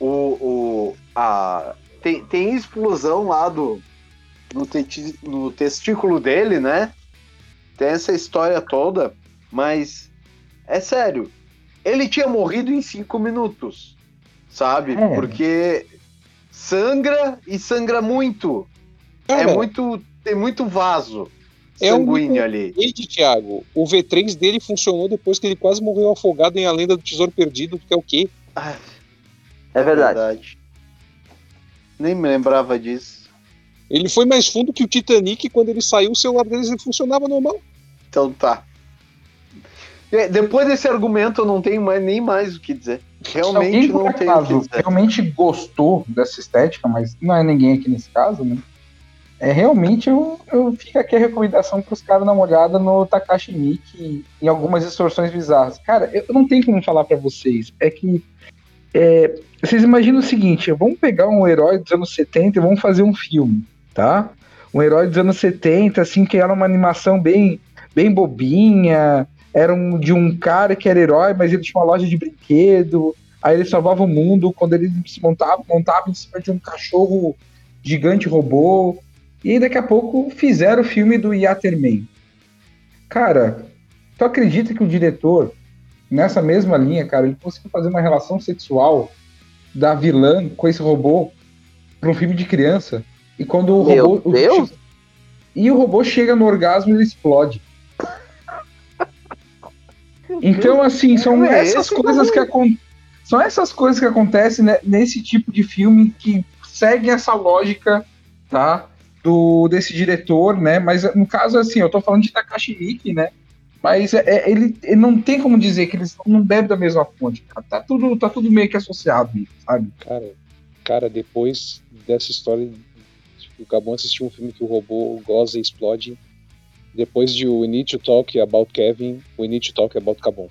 O. o a, tem, tem explosão lá do. No, teti- no testículo dele, né? Tem essa história toda. Mas. É sério. Ele tinha morrido em cinco minutos. Sabe? É. Porque. Sangra e sangra muito. Cara, é muito. Tem muito vaso É um sanguíneo muito- ali. Ele, Thiago, o V3 dele funcionou depois que ele quase morreu afogado em A Lenda do Tesouro Perdido, que é o quê? Ah, É verdade. Nem me lembrava disso. Ele foi mais fundo que o Titanic quando ele saiu, o celular deles funcionava normal. Então tá. É, Depois desse argumento eu não tenho mais, nem mais o que dizer. Realmente não tenho o acaso, que dizer. realmente gostou dessa estética, mas não é ninguém aqui nesse caso, né? É, realmente eu, eu fica aqui a recomendação para os caras dar uma olhada no Takashi Miike em algumas distorções bizarras. Cara, eu não tenho como falar para vocês. É que é, vocês imaginam o seguinte: vamos pegar um herói dos anos 70 e vamos fazer um filme, tá? Um herói dos anos 70, assim, que era uma animação bem, bem bobinha, era um, de um cara que era herói, mas ele tinha uma loja de brinquedo, aí ele salvava o mundo quando ele se montava, montava em cima de um cachorro gigante robô, e daqui a pouco fizeram o filme do Yaterman. Cara, tu acredita que o diretor, nessa mesma linha, cara, ele conseguiu fazer uma relação sexual da vilã com esse robô para um filme de criança? E quando o Meu robô. o- Deus! e o robô chega no orgasmo e ele explode. Então, assim, são É, essas esse coisas que acon- são essas coisas que acontecem né, nesse tipo de filme que seguem essa lógica, tá? Do, desse diretor, né? Mas no caso, assim, eu tô falando de Takashi Miike, né? Mas é- é- ele, ele não tem como dizer que eles não bebem da mesma fonte, cara. Tá tudo, tá tudo meio que associado, sabe? Cara, cara, depois dessa história, tipo, o Gabon assistiu um filme que o robô goza e explode. Depois de We Need to Talk About Kevin, We Need to Talk About Gabon.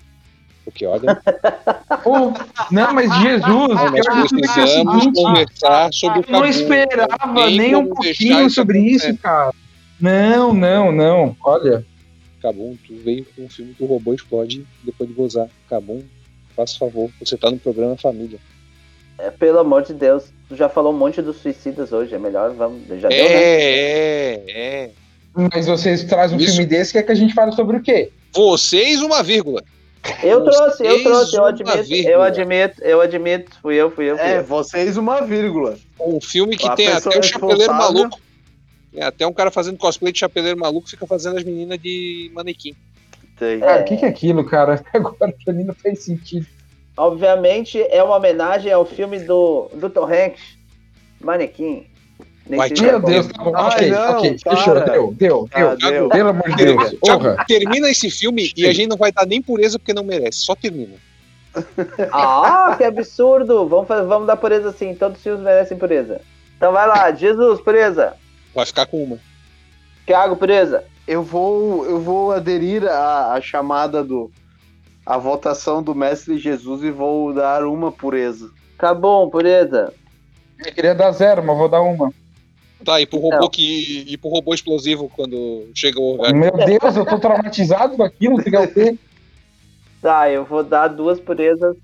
Porque olha, <laughs> Pô, não, mas Jesus, nós é precisamos conversar sobre o eu não esperava Tem nem um pouquinho sobre isso, cara. Não, não, não. Olha, Cabum, tu veio com um filme que o robô explode depois de gozar. Cabum, faça favor, você tá no programa Família. É, pelo amor de Deus, tu já falou um monte dos suicidas hoje, é melhor, vamos. Já deu, né? É, é, é. mas vocês trazem um Isso. filme desse, quer que a gente fale sobre o quê? Vocês, uma vírgula. Eu trouxe, eu Vocês trouxe, eu admito, vírgula. eu admito, eu admito, fui eu, fui eu, fui É, eu. vocês uma vírgula. Um filme que A tem até o Chapeleiro responsável- Maluco. É, até um cara fazendo cosplay de Chapeleiro Maluco fica fazendo as meninas de manequim. Tem. Cara, o que, que é aquilo, cara? <laughs> Agora pra mim não faz sentido. Obviamente é uma homenagem ao filme do, do Tom Hanks, Manequim. Sei Tchau, Meu. Deus, tá bom. Ai, ok, não, ok. para. Fechou, deu, deu, Ah, deu. deu. Pelo amor de Deus. Porra. termina esse filme e a gente não vai dar nem pureza porque não merece. Só termina. <laughs> Ah, que absurdo! Vamos, fazer, vamos dar pureza sim, todos os filmes merecem pureza. Então vai lá, Jesus, pureza. Vai ficar com uma. Thiago, pureza. Eu vou, eu vou aderir à, à chamada do. à votação do Mestre Jesus e vou dar uma pureza. Acabou, pureza. Eu queria dar zero, mas vou dar uma. Tá, e pro robô Não. que. E pro robô explosivo quando chega o orgasmo. Meu Deus, eu tô traumatizado com aquilo, quer o quê? Tá, eu vou dar duas purezas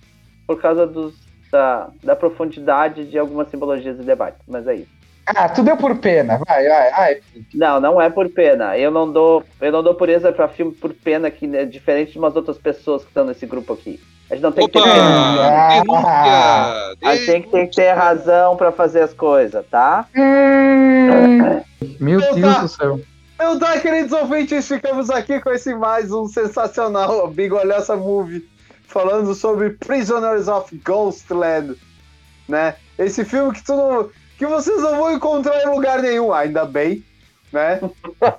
por causa dos, da, da profundidade de algumas simbologias e debates, mas é isso. Ah, tu deu por pena, vai, vai, vai. Não, não é por pena. Eu não dou, eu não dou pureza pra filme por pena, que é diferente de umas outras pessoas que estão nesse grupo aqui. A gente não tem que ter pena. Opa! Ah. Denúncia! A gente tem que, tem que ter razão pra fazer as coisas, tá? Hum, Meu Então Deus tá. do céu. Então tá, queridos ouvintes, ficamos aqui com esse mais um sensacional Bigolhaça Movie, falando sobre Prisoners of Ghostland, né? Esse filme que, tu não, que vocês não vão encontrar em lugar nenhum, ainda bem, né?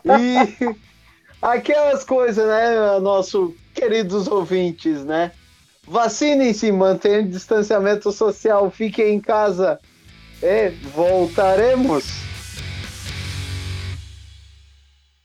E <laughs> aquelas coisas, né, nossos queridos ouvintes, né? Vacinem-se, mantenham distanciamento social, fiquem em casa e voltaremos.